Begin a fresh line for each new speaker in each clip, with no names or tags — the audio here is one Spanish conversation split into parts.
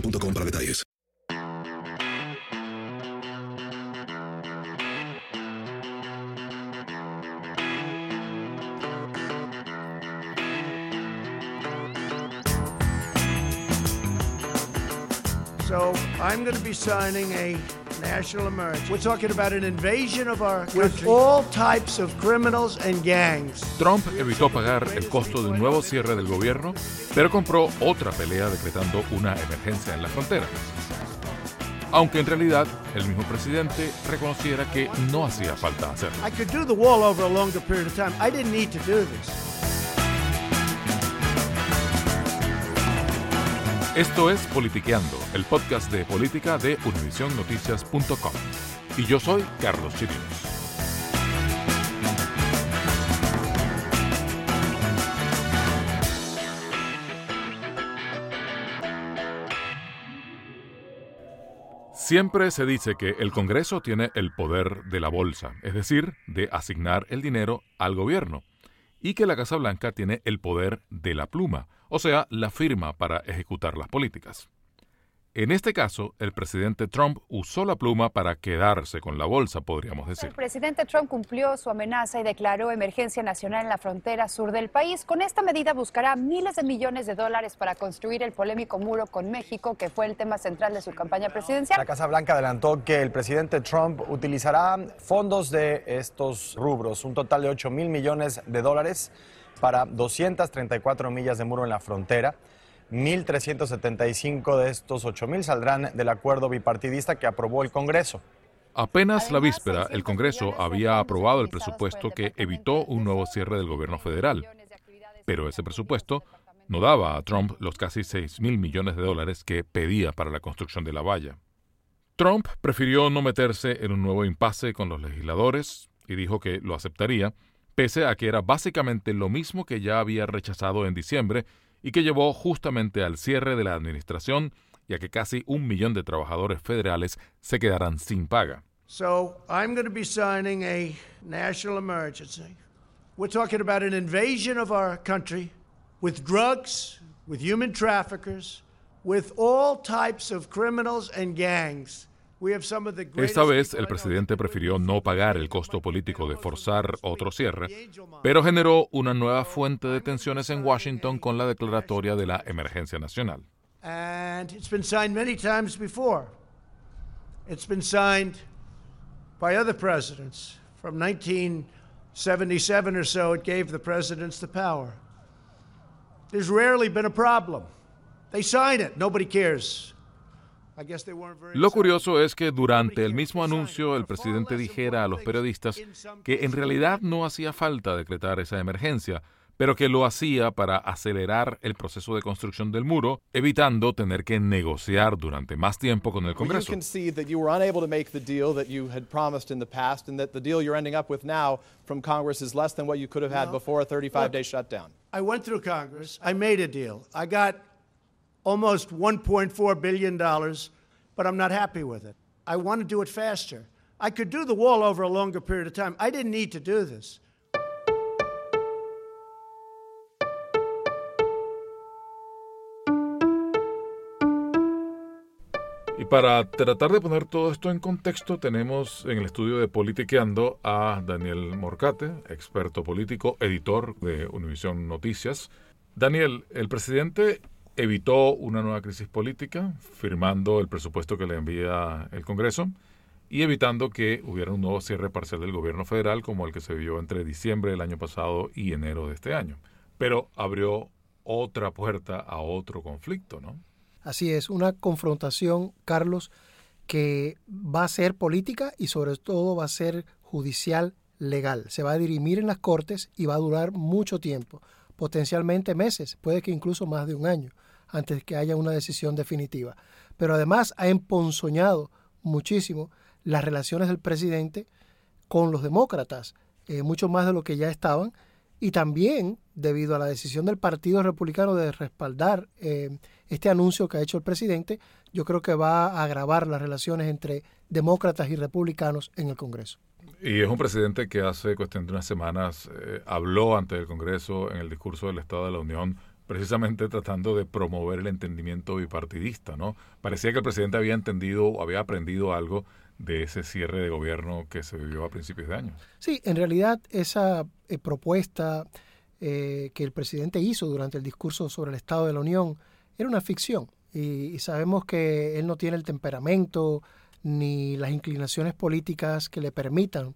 para detalles.
So I'm going to be signing a national emergency. We're talking about an invasion of our country with all types of criminals and gangs.
Trump evitó pagar el costo de un nuevo cierre del gobierno, pero compró otra pelea decretando una emergencia en la frontera. Aunque en realidad el mismo presidente reconociera que no hacía falta hacerlo.
I could do the wall over a longer period of time. I didn't need to do this.
Esto es Politiqueando, el podcast de política de univisionnoticias.com. Y yo soy Carlos Chirinos. Siempre se dice que el Congreso tiene el poder de la bolsa, es decir, de asignar el dinero al gobierno, y que la Casa Blanca tiene el poder de la pluma, o sea, la firma para ejecutar las políticas. En este caso, el presidente Trump usó la pluma para quedarse con la bolsa, podríamos decir.
El presidente Trump cumplió su amenaza y declaró emergencia nacional en la frontera sur del país. Con esta medida buscará miles de millones de dólares para construir el polémico muro con México, que fue el tema central de su campaña presidencial.
La Casa Blanca adelantó que el presidente Trump utilizará fondos de estos rubros, un total de 8 mil millones de dólares para 234 millas de muro en la frontera. 1.375 de estos 8.000 saldrán del acuerdo bipartidista que aprobó el Congreso.
Apenas la víspera, el Congreso había aprobado el presupuesto que evitó un nuevo cierre del gobierno federal. Pero ese presupuesto no daba a Trump los casi 6 mil millones de dólares que pedía para la construcción de la valla. Trump prefirió no meterse en un nuevo impasse con los legisladores y dijo que lo aceptaría, pese a que era básicamente lo mismo que ya había rechazado en diciembre y que llevó justamente al cierre de la administración y a que casi un millón de trabajadores federales se quedarán sin paga.
So I'm going to be signing a national emergency. We're talking about an invasion of our country with drugs, with human traffickers, with all types of criminals and gangs.
Esta vez el presidente prefirió no pagar el costo político de forzar otro cierre, pero generó una nueva fuente de tensiones en Washington con la declaratoria de la emergencia nacional.
And it's been signed many times before. It's been signed by other presidents. From 1977 or so, it gave the presidents the power. There's rarely been a problem. They sign it. Nobody cares.
Lo curioso es que durante el mismo anuncio el presidente dijera a los periodistas que en realidad no hacía falta decretar esa emergencia, pero que lo hacía para acelerar el proceso de construcción del muro, evitando tener que negociar durante más tiempo con el Congreso.
I went through Congress. I made a deal. I got almost $1.4 billion, but I'm not happy with it. I want to do it faster. I could do the wall over a longer period of time. I didn't need to do this.
Y para tratar de poner todo esto en contexto, tenemos en el estudio de Politiqueando a Daniel Morcate, experto político, editor de Univisión Noticias. Daniel, el presidente evitó una nueva crisis política, firmando el presupuesto que le envía el Congreso y evitando que hubiera un nuevo cierre parcial del gobierno federal como el que se vio entre diciembre del año pasado y enero de este año. Pero abrió otra puerta a otro conflicto, ¿no?
Así es, una confrontación, Carlos, que va a ser política y sobre todo va a ser judicial legal. Se va a dirimir en las cortes y va a durar mucho tiempo, potencialmente meses, puede que incluso más de un año antes que haya una decisión definitiva. Pero además ha emponzoñado muchísimo las relaciones del presidente con los demócratas, eh, mucho más de lo que ya estaban, y también debido a la decisión del Partido Republicano de respaldar eh, este anuncio que ha hecho el presidente, yo creo que va a agravar las relaciones entre demócratas y republicanos en el Congreso.
Y es un presidente que hace cuestión de unas semanas eh, habló ante el Congreso en el discurso del Estado de la Unión precisamente tratando de promover el entendimiento bipartidista, ¿no? Parecía que el presidente había entendido o había aprendido algo de ese cierre de gobierno que se vivió a principios de año.
Sí, en realidad esa eh, propuesta eh, que el presidente hizo durante el discurso sobre el Estado de la Unión era una ficción y, sabemos que él no tiene el temperamento ni las inclinaciones políticas que le permitan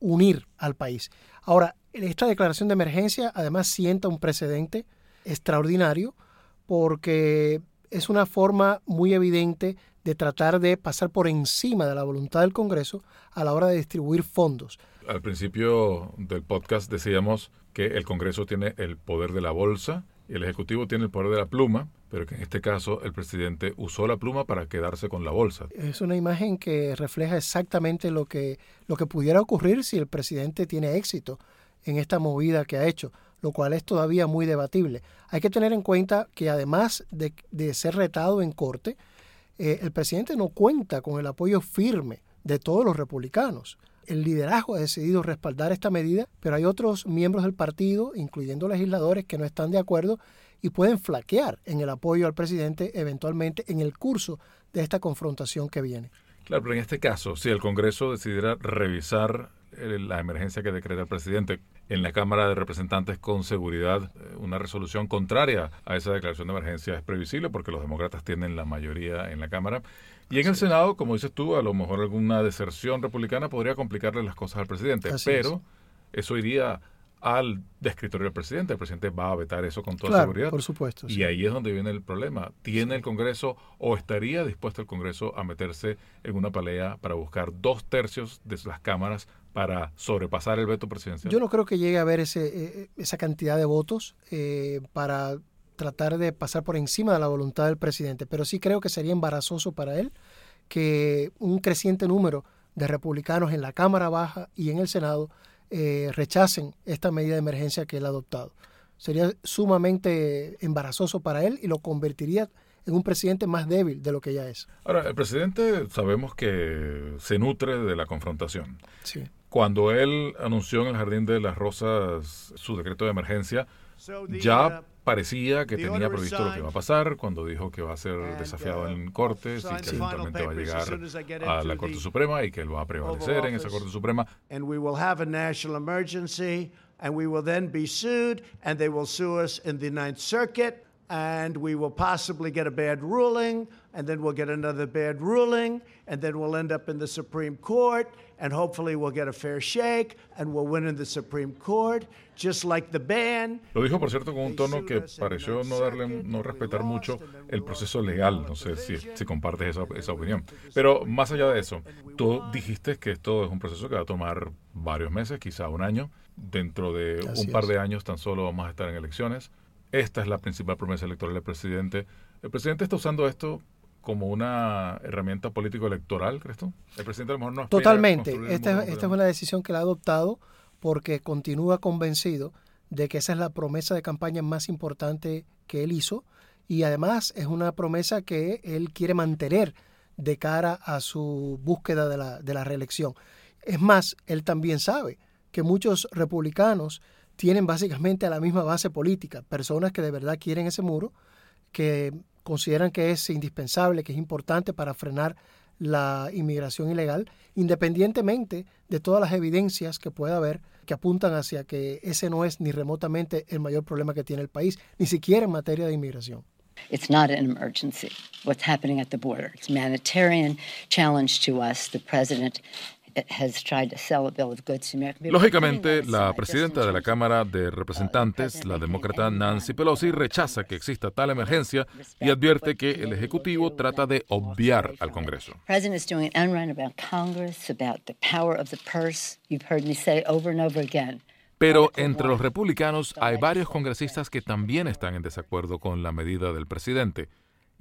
unir al país. Ahora, esta declaración de emergencia además sienta un precedente extraordinario porque es una forma muy evidente de tratar de pasar por encima de la voluntad del Congreso a la hora de distribuir fondos.
Al principio del podcast decíamos que el Congreso tiene el poder de la bolsa y el Ejecutivo tiene el poder de la pluma, pero que en este caso el presidente usó la pluma para quedarse con la bolsa.
Es una imagen que refleja exactamente lo que, lo que pudiera ocurrir si el presidente tiene éxito en esta movida que ha hecho lo cual es todavía muy debatible. Hay que tener en cuenta que además de, ser retado en corte, eh, el presidente no cuenta con el apoyo firme de todos los republicanos. El liderazgo ha decidido respaldar esta medida, pero hay otros miembros del partido, incluyendo legisladores, que no están de acuerdo y pueden flaquear en el apoyo al presidente eventualmente en el curso de esta confrontación que viene.
Claro, pero en este caso, si el Congreso decidiera revisar la emergencia que decreta el presidente en la Cámara de Representantes con seguridad eh, una resolución contraria a esa declaración de emergencia es previsible porque los demócratas tienen la mayoría en la Cámara. Y en el Senado, como dices tú, a lo mejor alguna deserción republicana podría complicarle las cosas al presidente, pero eso iría al descritorio del presidente. El presidente va a vetar eso con toda seguridad.
Por supuesto.
Y ahí es donde viene el problema. ¿Tiene el Congreso o estaría dispuesto el Congreso a meterse en una pelea para buscar dos tercios de las cámaras para sobrepasar el veto presidencial?
Yo no creo que llegue a haber ese, eh, esa cantidad de votos eh, para tratar de pasar por encima de la voluntad del presidente, pero sí creo que sería embarazoso para él que un creciente número de republicanos en la Cámara Baja y en el Senado eh, rechacen esta medida de emergencia que él ha adoptado. Sería sumamente embarazoso para él y lo convertiría en un presidente más débil de lo que ya es.
Ahora, el presidente sabemos que se nutre de la confrontación.
Sí.
Cuando él anunció en el Jardín de las Rosas su decreto de emergencia, ya parecía que tenía previsto lo que va a pasar cuando dijo que va a ser desafiado en cortes y que eventualmente va a llegar a la Corte Suprema y que él va a prevalecer en esa Corte Suprema.
And we will have a national emergency and we will then be sued and they will sue us in the Ninth Circuit and we will possibly get a bad ruling, and then we'll get another bad ruling, and then we'll end up in the Supreme Court, and hopefully we'll get a fair shake, and we'll win in the Supreme Court, just like the ban.
Lo dijo, por cierto, con un tono que pareció no darle, no respetar mucho el proceso legal. No sé si, si compartes esa, esa opinión. Pero más allá de eso, tú dijiste que esto es un proceso que va a tomar varios meses, quizá un año. Dentro de
Así
un par de años tan solo vamos a estar en elecciones. Esta es la principal promesa electoral del presidente. ¿El presidente está usando esto como una herramienta político-electoral, crees tú? El presidente a lo mejor no a
Totalmente. Esta, esta es una decisión que la ha adoptado porque continúa convencido de que esa es la promesa de campaña más importante que él hizo y además es una promesa que él quiere mantener de cara a su búsqueda de la, de la reelección. Es más, él también sabe que muchos republicanos tienen básicamente la misma base política, personas que de verdad quieren ese muro, que consideran que es indispensable, que es importante para frenar la inmigración ilegal, independientemente de todas las evidencias que pueda haber que apuntan hacia que ese no es ni remotamente el mayor problema que tiene el país, ni siquiera en materia de inmigración.
It's not an emergency. What's happening at the border? It's a humanitarian challenge to us. The president
Lógicamente, la presidenta de la Cámara de Representantes, la demócrata Nancy Pelosi, rechaza que exista tal emergencia y advierte que el Ejecutivo trata de obviar al Congreso.
The president is doing an unrun about Congress, about the power of the purse. You've heard me say over and over again.
Pero entre los republicanos hay varios congresistas que también están en desacuerdo con la medida del presidente.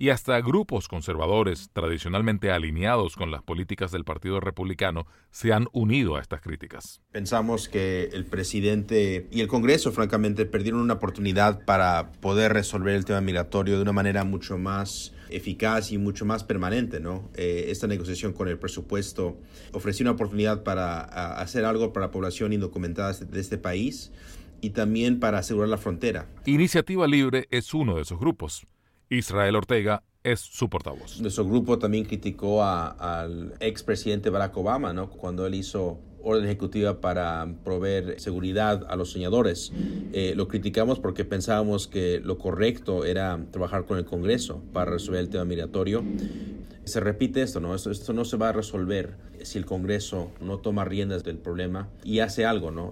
Y hasta grupos conservadores tradicionalmente alineados con las políticas del Partido Republicano se han unido a estas críticas.
Pensamos que el presidente y el Congreso, francamente, perdieron una oportunidad para poder resolver el tema migratorio de una manera mucho más eficaz y mucho más permanente, ¿no? Eh, esta negociación con el presupuesto ofreció una oportunidad para hacer algo para la población indocumentada de este país y también para asegurar la frontera.
Iniciativa Libre es uno de esos grupos. Israel Ortega es su portavoz.
Nuestro grupo también criticó a- al expresidente Barack Obama, ¿no? Cuando él hizo orden ejecutiva para proveer seguridad a los soñadores. Eh, lo criticamos porque pensábamos que lo correcto era trabajar con el Congreso para resolver el tema migratorio. Se repite esto, ¿no? Esto, esto no se va a resolver si el Congreso no toma riendas del problema y hace algo, ¿no?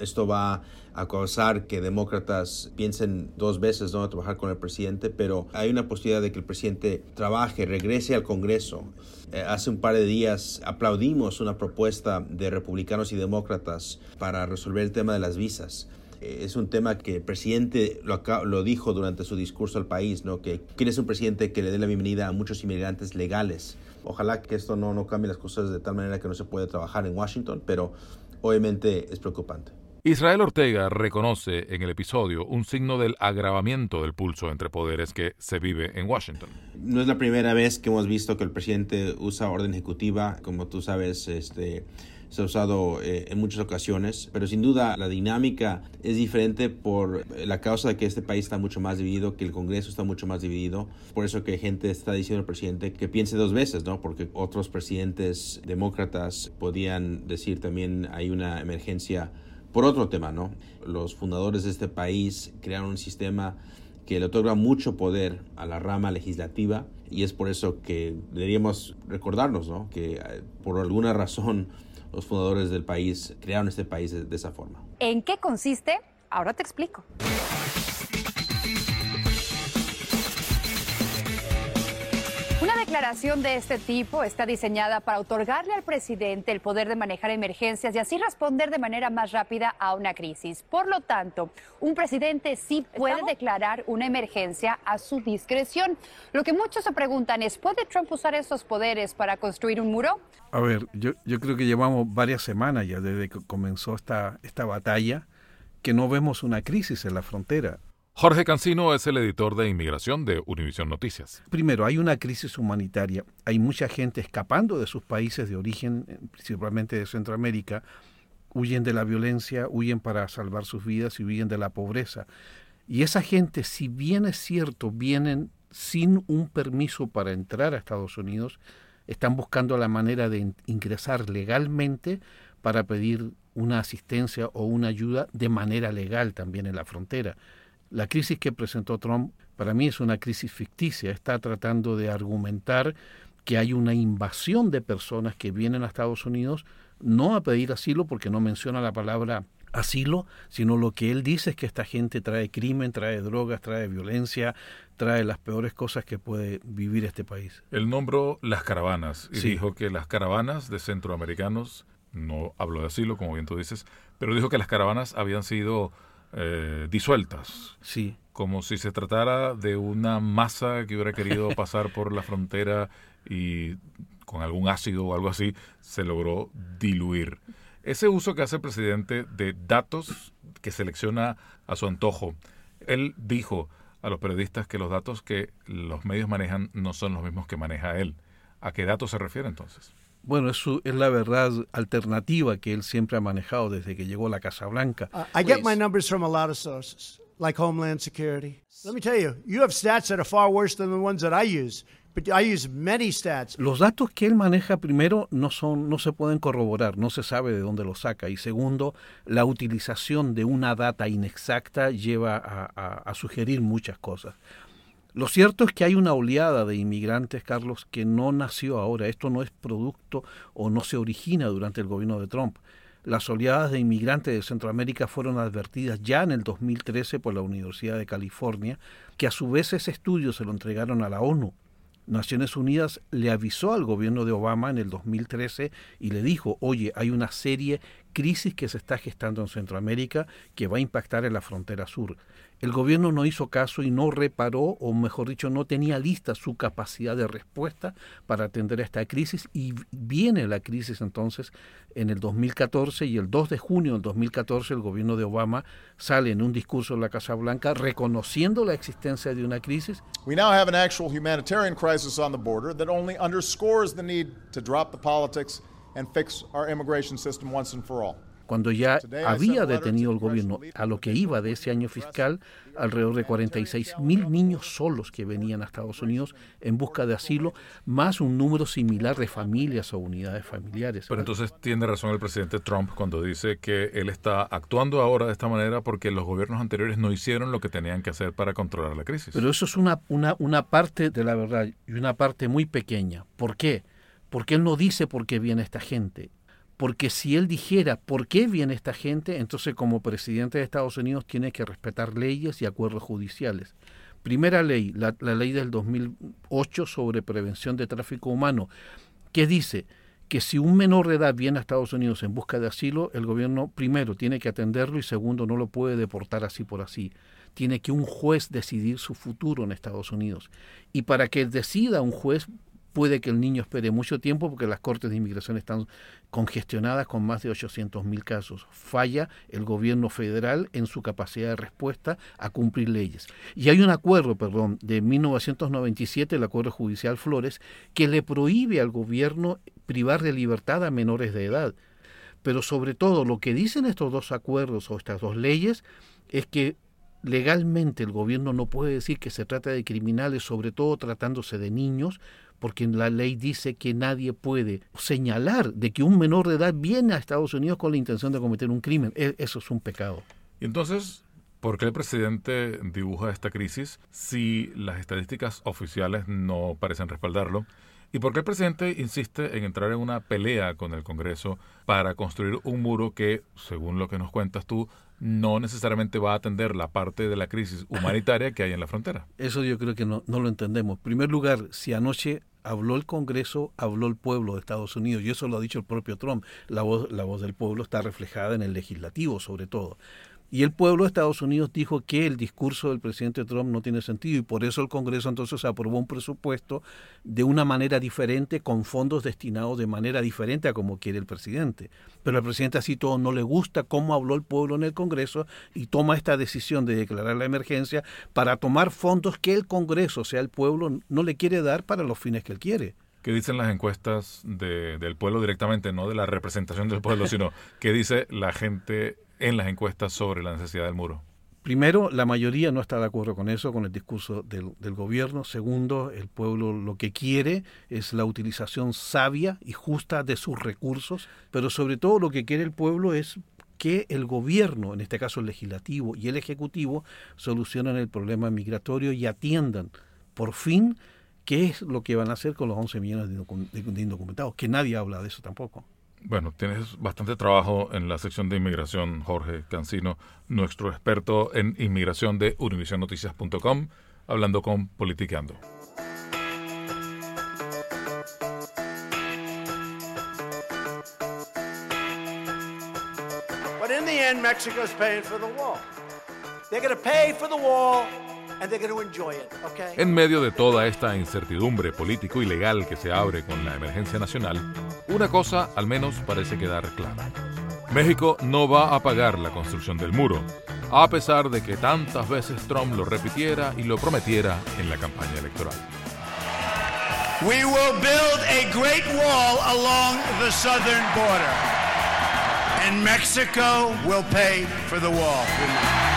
Esto va a causar que demócratas piensen dos veces no trabajar con el presidente, pero hay una posibilidad de que el presidente trabaje, regrese al Congreso. Eh, hace un par de días aplaudimos una propuesta de republicanos y demócratas para resolver el tema de las visas. Eh, Es un tema que el presidente lo, lo dijo durante su discurso al país, ¿no? que quiere ser un presidente que le dé la bienvenida a muchos inmigrantes legales. Ojalá que esto no, no cambie las cosas de tal manera que no se puede trabajar en Washington, pero obviamente es preocupante.
Israel Ortega reconoce en el episodio un signo del agravamiento del pulso entre poderes que se vive en Washington.
No es la primera vez que hemos visto que el presidente usa orden ejecutiva, como tú sabes, este, se ha usado eh, en muchas ocasiones, pero sin duda la dinámica es diferente por la causa de que este país está mucho más dividido, que el Congreso está mucho más dividido, por eso que gente está diciendo al presidente que piense dos veces, ¿no? Porque otros presidentes demócratas podían decir también hay una emergencia por otro tema, ¿no? Los fundadores de este país crearon un sistema que le otorga mucho poder a la rama legislativa y es por eso que deberíamos recordarnos, ¿no? Que eh, por alguna razón los fundadores del país crearon este país de, de esa forma.
¿En qué consiste? Ahora te explico. Declaración de este tipo está diseñada para otorgarle al presidente el poder de manejar emergencias y así responder de manera más rápida a una crisis. Por lo tanto, un presidente sí puede declarar una emergencia a su discreción. Lo que muchos se preguntan es, ¿puede Trump usar estos poderes para construir un muro?
A ver, yo, yo creo que llevamos varias semanas ya desde que comenzó esta, esta batalla que no vemos una crisis en la frontera.
Jorge Cancino es el editor de inmigración de Univision Noticias.
Primero, hay una crisis humanitaria. Hay mucha gente escapando de sus países de origen, eh, principalmente de Centroamérica. Huyen de la violencia, huyen para salvar sus vidas y huyen de la pobreza. Y esa gente, si bien es cierto, vienen sin un permiso para entrar a Estados Unidos, están buscando la manera de in- ingresar legalmente para pedir una asistencia o una ayuda de manera legal también en la frontera. La crisis que presentó Trump Para mí es una crisis ficticia. Está tratando de argumentar que hay una invasión de personas que vienen a Estados Unidos no a pedir asilo porque no menciona la palabra asilo, sino lo que él dice es que esta gente trae crimen, trae drogas, trae violencia, trae las peores cosas que puede vivir este país.
Él nombró las caravanas y dijo que las caravanas de centroamericanos, no habló de asilo, como bien tú dices, pero dijo que las caravanas habían sido eh, disueltas.
Sí.
Como si se tratara de una masa que hubiera querido pasar por la frontera y con algún ácido o algo así se logró diluir. Ese uso que hace el presidente de datos que selecciona a su antojo, él dijo a los periodistas que los datos que los medios manejan no son los mismos que maneja él. ¿A qué datos se refiere entonces?
Bueno, eso es la verdad alternativa que él siempre ha manejado desde que llegó a la Casa Blanca.
Uh, I get my numbers from a lot of sources, like Homeland Security. Let me tell you, you have stats that are far worse than the ones that I use.
Los datos que él maneja primero no son no se pueden corroborar, no se sabe de dónde los saca y segundo, la utilización de una data inexacta lleva a, sugerir muchas cosas. Lo cierto es que hay una oleada de inmigrantes, Carlos, que no nació ahora. Esto no es producto o no se origina durante el gobierno de Trump. Las oleadas de inmigrantes de Centroamérica fueron advertidas ya en el 2013 por la Universidad de California, que a su vez ese estudio se lo entregaron a la ONU Naciones Unidas le avisó al gobierno de Obama en el 2013 y le dijo, oye, hay una serie crisis que se está gestando en Centroamérica que va a impactar en la frontera sur. El gobierno no hizo caso y no reparó, o mejor dicho, no tenía lista su capacidad de respuesta para atender a esta crisis y viene la crisis entonces en el 2014 y el 2 de junio del 2014 el gobierno de Obama sale en un discurso en la Casa Blanca reconociendo la existencia de una crisis.
We now have an actual humanitarian crisis on the border that only underscores the need to drop the politics and fix our immigration system once and for all
cuando ya había detenido el gobierno a lo que iba de ese año fiscal alrededor de 46 mil niños solos que venían a Estados Unidos en busca de asilo, más un número similar de familias o unidades familiares.
Pero entonces tiene razón el presidente Trump cuando dice que él está actuando ahora de esta manera porque los gobiernos anteriores no hicieron lo que tenían que hacer para controlar la crisis.
Pero eso es una, una, una parte de la verdad y una parte muy pequeña. ¿Por qué? Porque él no dice por qué viene esta gente porque si él dijera por qué viene esta gente, entonces como presidente de Estados Unidos tiene que respetar leyes y acuerdos judiciales. Primera ley, la, ley del 2008 sobre prevención de tráfico humano, que dice que si un menor de edad viene a Estados Unidos en busca de asilo, el gobierno primero tiene que atenderlo y segundo no lo puede deportar así por así. Tiene que un juez decidir su futuro en Estados Unidos. Y para que decida un juez, puede que el niño espere mucho tiempo porque las cortes de inmigración están congestionadas con más de 800 mil casos. Falla el gobierno federal en su capacidad de respuesta a cumplir leyes. Y hay un acuerdo, perdón, de 1997, el acuerdo judicial Flores, que le prohíbe al gobierno privar de libertad a menores de edad. Pero sobre todo lo que dicen estos dos acuerdos o estas dos leyes es que legalmente el gobierno no puede decir que se trata de criminales, sobre todo tratándose de niños, porque la ley dice que nadie puede señalar de que un menor de edad viene a Estados Unidos con la intención de cometer un crimen. E, eso es un pecado.
Y entonces, ¿por qué el presidente dibuja esta crisis si las estadísticas oficiales no parecen respaldarlo? ¿Y por qué el presidente insiste en entrar en una pelea con el Congreso para construir un muro que, según lo que nos cuentas tú, no necesariamente va a atender la parte de la crisis humanitaria que hay en la frontera?
Eso yo creo que no, no lo entendemos. En primer lugar, si anoche habló el Congreso, habló el pueblo de Estados Unidos, y eso lo ha dicho el propio Trump. La voz, la voz del pueblo está reflejada en el legislativo, sobre todo. Y el pueblo de Estados Unidos dijo que el discurso del presidente Trump no tiene sentido y por eso el Congreso entonces aprobó un presupuesto de una manera diferente, con fondos destinados de manera diferente a como quiere el presidente. Pero al presidente así todo no le gusta cómo habló el pueblo en el Congreso y toma esta decisión de declarar la emergencia para tomar fondos que el Congreso, o sea, el pueblo, no le quiere dar para los fines que él quiere.
¿Qué dicen las encuestas del pueblo directamente, no de la representación del pueblo, sino qué dice la gente en las encuestas sobre la necesidad del muro?
Primero, la mayoría no está de acuerdo con eso, con el discurso del, gobierno. Segundo, el pueblo lo que quiere es la utilización sabia y justa de sus recursos, pero sobre todo lo que quiere el pueblo es que el gobierno, en este caso el legislativo y el ejecutivo, solucionen el problema migratorio y atiendan por fin qué es lo que van a hacer con los 11 millones de indocumentados, que nadie habla de eso tampoco.
Bueno, tienes bastante trabajo en la sección de inmigración, Jorge Cancino, nuestro experto en inmigración de univisionnoticias.com, hablando con Politiqueando.
But in the end, Mexico's paying for the wall. They're going to pay for the wall
en medio de toda esta incertidumbre político y legal que se abre con la emergencia nacional, una cosa al menos parece quedar clara. México no va a pagar la construcción del muro, a pesar de que tantas veces Trump lo repitiera y lo prometiera en la campaña electoral.
We will build a great wall along the southern border, and Mexico will pay for the wall.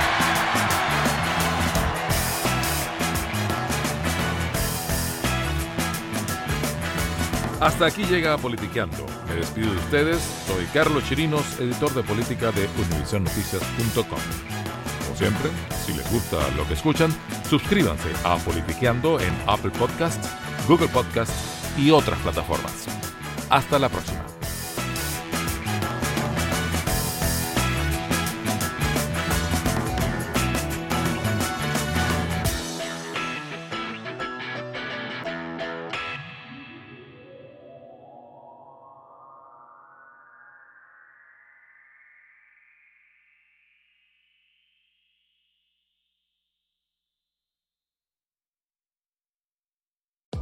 Hasta aquí llega Politiqueando. Me despido de ustedes. Soy Carlos Chirinos, editor de política de UnivisionNoticias.com. Como siempre, si les gusta lo que escuchan, suscríbanse a Politiqueando en Apple Podcasts, Google Podcasts y otras plataformas. Hasta la próxima.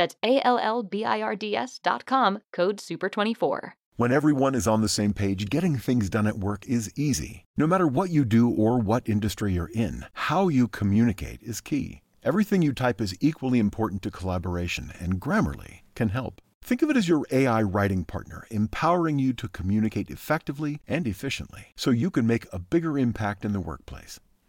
That's A-L-L-B-I-R-D-S dot com, code SUPER24.
When everyone is on the same page, getting things done at work is easy. No matter what you do or what industry you're in, how you communicate is key. Everything you type is equally important to collaboration, and Grammarly can help. Think of it as your AI writing partner, empowering you to communicate effectively and efficiently so you can make a bigger impact in the workplace.